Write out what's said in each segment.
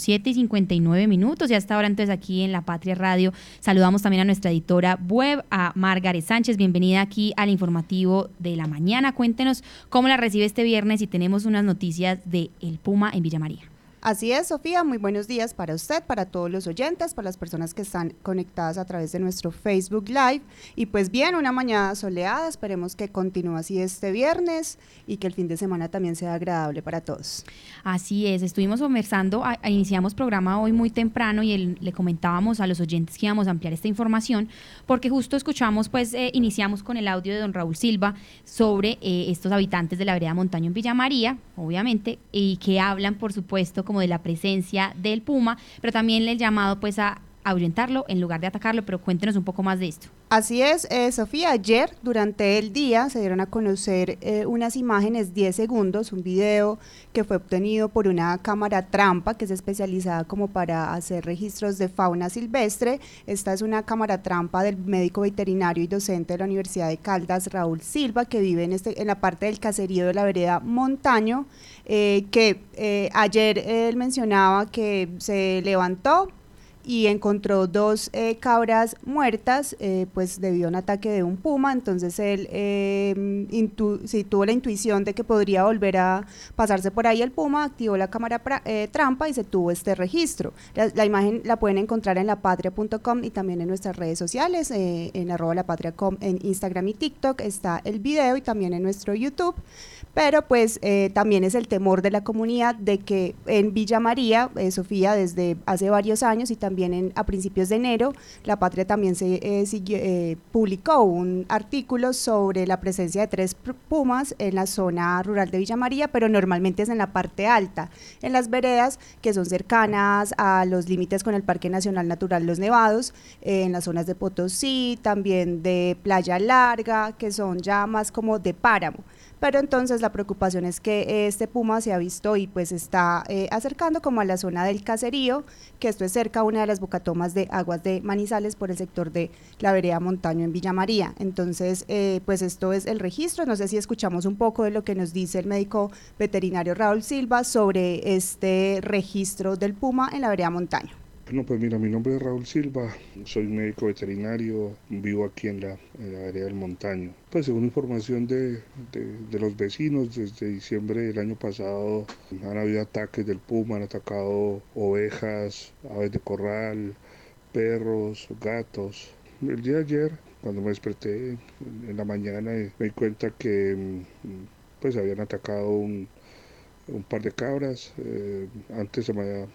7 y 59 minutos y hasta ahora entonces aquí en La Patria Radio saludamos también a nuestra editora web, a Margaret Sánchez. Bienvenida aquí al informativo de la mañana. Cuéntenos cómo la recibe este viernes y tenemos unas noticias de El Puma en Villa María. Así es, Sofía, muy buenos días para usted, para todos los oyentes, para las personas que están conectadas a través de nuestro Facebook Live. Y pues bien, una mañana soleada, esperemos que continúe así este viernes y que el fin de semana también sea agradable para todos. Así es, estuvimos conversando, iniciamos programa hoy muy temprano y le comentábamos a los oyentes que íbamos a ampliar esta información, porque justo escuchamos, pues eh, iniciamos con el audio de don Raúl Silva sobre eh, estos habitantes de la vereda Montaño en Villa María, obviamente, y que hablan, por supuesto, como de la presencia del puma, pero también el llamado pues a ahuyentarlo en lugar de atacarlo, pero cuéntenos un poco más de esto. Así es, eh, Sofía, ayer durante el día se dieron a conocer eh, unas imágenes 10 segundos, un video que fue obtenido por una cámara trampa que es especializada como para hacer registros de fauna silvestre. Esta es una cámara trampa del médico veterinario y docente de la Universidad de Caldas, Raúl Silva, que vive en, este, en la parte del caserío de la vereda Montaño, eh, que ayer él mencionaba que se levantó, y encontró dos eh, cabras muertas, eh, pues debido a un ataque de un puma, entonces él eh, tuvo la intuición de que podría volver a pasarse por ahí el puma, activó la cámara eh, trampa y se tuvo este registro. La, imagen la pueden encontrar en lapatria.com y también en nuestras redes sociales, en arroba lapatria.com, en Instagram y TikTok. Está el video y también en nuestro YouTube. Pero pues eh, también es el temor de la comunidad de que en Villa María, eh, Sofía, desde hace varios años y también en, a principios de enero, La Patria también se eh, publicó un artículo sobre la presencia de tres pumas en la zona rural de Villa María, pero normalmente es en la parte alta, en las veredas que son cercanas a los límites con el Parque Nacional Natural Los Nevados, en las zonas de Potosí, también de Playa Larga, que son ya más como de páramo pero entonces la preocupación es que este puma se ha visto y pues está eh, acercando como a la zona del caserío, que esto es cerca a una de las bocatomas de aguas de Manizales por el sector de la vereda Montaño en Villa María. Entonces, eh, pues esto es el registro, no sé si escuchamos un poco de lo que nos dice el médico veterinario Raúl Silva sobre este registro del puma en la vereda Montaño. No, pues mira, mi nombre es Raúl Silva, soy médico veterinario, vivo aquí en la, área del Montaño. Pues según información de, los vecinos, desde diciembre del año pasado han habido ataques del puma, han atacado ovejas, aves de corral, perros, gatos. El día de ayer, cuando me desperté en la mañana, me di cuenta que mm, pues habían atacado un, par de cabras. Eh, antes se me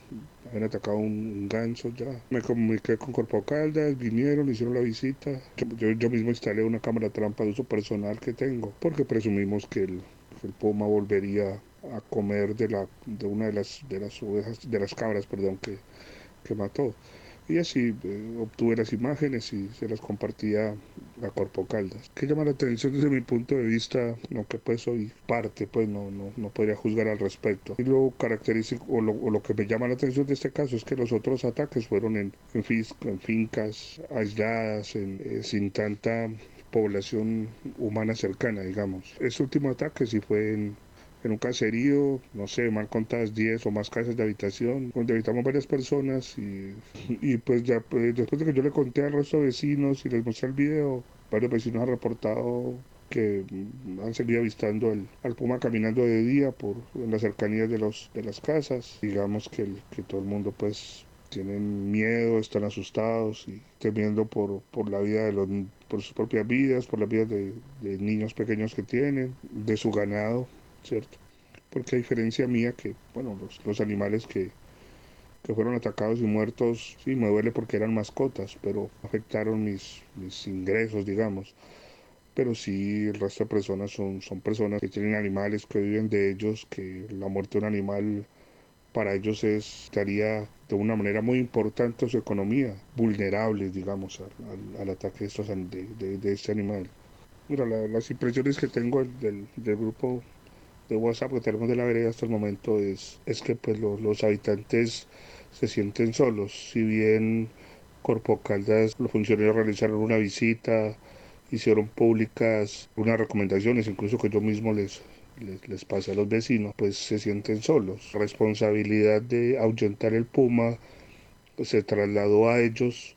habían atacado un, ganso ya. Me comuniqué con Corpo Caldas, vinieron, hicieron la visita. Yo, yo, mismo instalé una cámara trampa de uso personal que tengo, porque presumimos que el, el puma volvería a comer de la de una de las de las ovejas de las cabras perdón que, que mató y así eh, obtuve las imágenes y se las compartía a Corpo Caldas. ¿Qué llama la atención desde mi punto de vista? No que pues soy parte, pues no, no, no podría juzgar al respecto. Y lo característico o lo, que me llama la atención de este caso es que los otros ataques fueron en, en, fincas aisladas, en, eh, sin tanta población humana cercana, digamos. Este último ataque sí fue en, en un caserío, no sé, mal contadas 10 o más casas de habitación, donde habitamos varias personas y, y pues ya pues, después de que yo le conté al resto de vecinos y les mostré el video, varios vecinos han reportado que han seguido avistando al puma caminando de día por las cercanías de los de las casas. Digamos que, que todo el mundo pues tienen miedo están asustados y temiendo por, por la vida de los por sus propias vidas por las vidas de niños pequeños que tienen de su ganado ¿cierto? Porque a diferencia mía que, bueno, los, animales que, fueron atacados y muertos, sí, me duele porque eran mascotas, pero afectaron mis, mis ingresos, digamos. Pero sí, el resto de personas son, son personas que tienen animales, que viven de ellos, que la muerte de un animal para ellos es, estaría de una manera muy importante su economía, vulnerables, digamos, al, ataque de, estos, de, de, este animal. Mira, las impresiones que tengo del, del grupo de WhatsApp que tenemos de la vereda hasta el momento es, es que pues los habitantes se sienten solos. Si bien Corpo Caldas, los funcionarios realizaron una visita, hicieron públicas unas recomendaciones, incluso que yo mismo les, les, pasa a los vecinos, pues se sienten solos. Responsabilidad de ahuyentar el puma se trasladó a ellos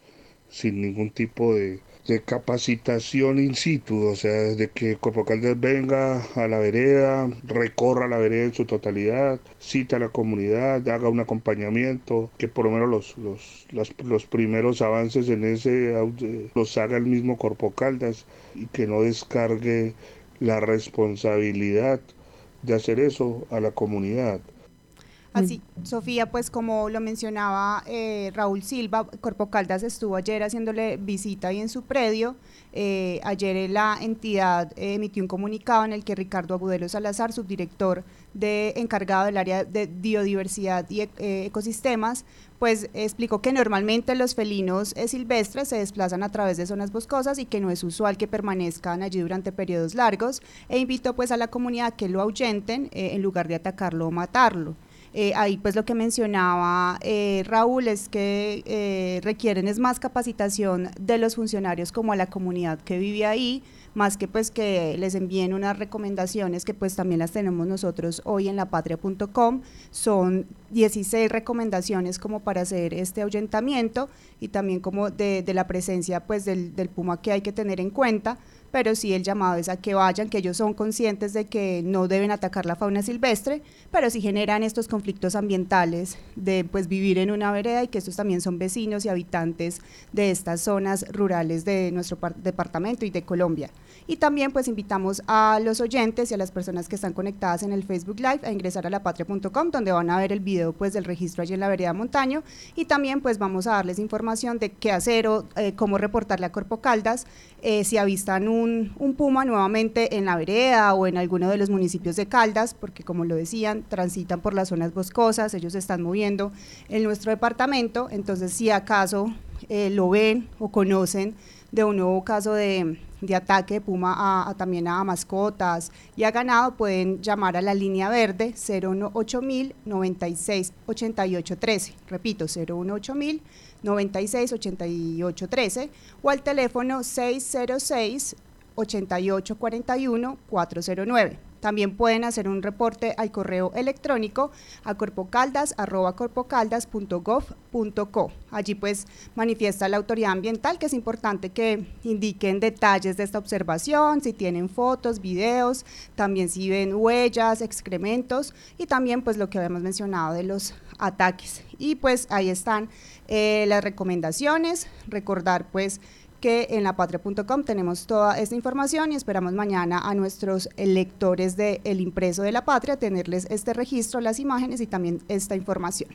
sin ningún tipo de, de capacitación in situ, o sea, de que Corpo Caldas venga a la vereda, recorra la vereda en su totalidad, cita a la comunidad, haga un acompañamiento, que por lo menos los, los, los, primeros avances en ese los haga el mismo Corpo Caldas y que no descargue la responsabilidad de hacer eso a la comunidad. Así, Sofía, pues como lo mencionaba eh, Raúl Silva, Corpo Caldas estuvo ayer haciéndole visita ahí en su predio. Eh, ayer la entidad eh, emitió un comunicado en el que Ricardo Agudelo Salazar, subdirector de encargado del área de biodiversidad y ecosistemas, pues explicó que normalmente los felinos silvestres se desplazan a través de zonas boscosas y que no es usual que permanezcan allí durante periodos largos e invitó pues a la comunidad que lo ahuyenten en lugar de atacarlo o matarlo. Eh, ahí pues lo que mencionaba eh, Raúl es que eh, requieren es más capacitación de los funcionarios como a la comunidad que vive ahí, más que pues que les envíen unas recomendaciones que pues también las tenemos nosotros hoy en lapatria.com. Son 16 recomendaciones como para hacer este ahuyentamiento y también como de, la presencia pues del, del puma que hay que tener en cuenta pero sí el llamado es a que vayan, que ellos son conscientes de que no deben atacar la fauna silvestre, pero sí generan estos conflictos ambientales de pues vivir en una vereda y que estos también son vecinos y habitantes de estas zonas rurales de nuestro departamento y de Colombia. Y también pues invitamos a los oyentes y a las personas que están conectadas en el Facebook Live a ingresar a lapatria.com donde van a ver el video pues del registro allí en la vereda Montaño y también pues vamos a darles información de qué hacer o eh, cómo reportarle a Corpo Caldas eh, si avistan un, un, puma nuevamente en la vereda o en alguno de los municipios de Caldas, porque como lo decían, transitan por las zonas boscosas, ellos están moviendo en nuestro departamento, entonces si acaso eh, lo ven o conocen de un nuevo caso de, ataque de puma a, también a mascotas y a ganado, pueden llamar a la línea verde 018000 96 13. Repito, 018000 96 13 o al teléfono 606 8841 409. También pueden hacer un reporte al correo electrónico a corpocaldas.gov.co. Allí pues manifiesta la autoridad ambiental que es importante que indiquen detalles de esta observación, si tienen fotos, videos, también si ven huellas, excrementos y también pues lo que habíamos mencionado de los ataques. Y pues ahí están eh, las recomendaciones, recordar pues que en lapatria.com tenemos toda esta información y esperamos mañana a nuestros lectores del El Impreso de la Patria tenerles este registro, las imágenes y también esta información.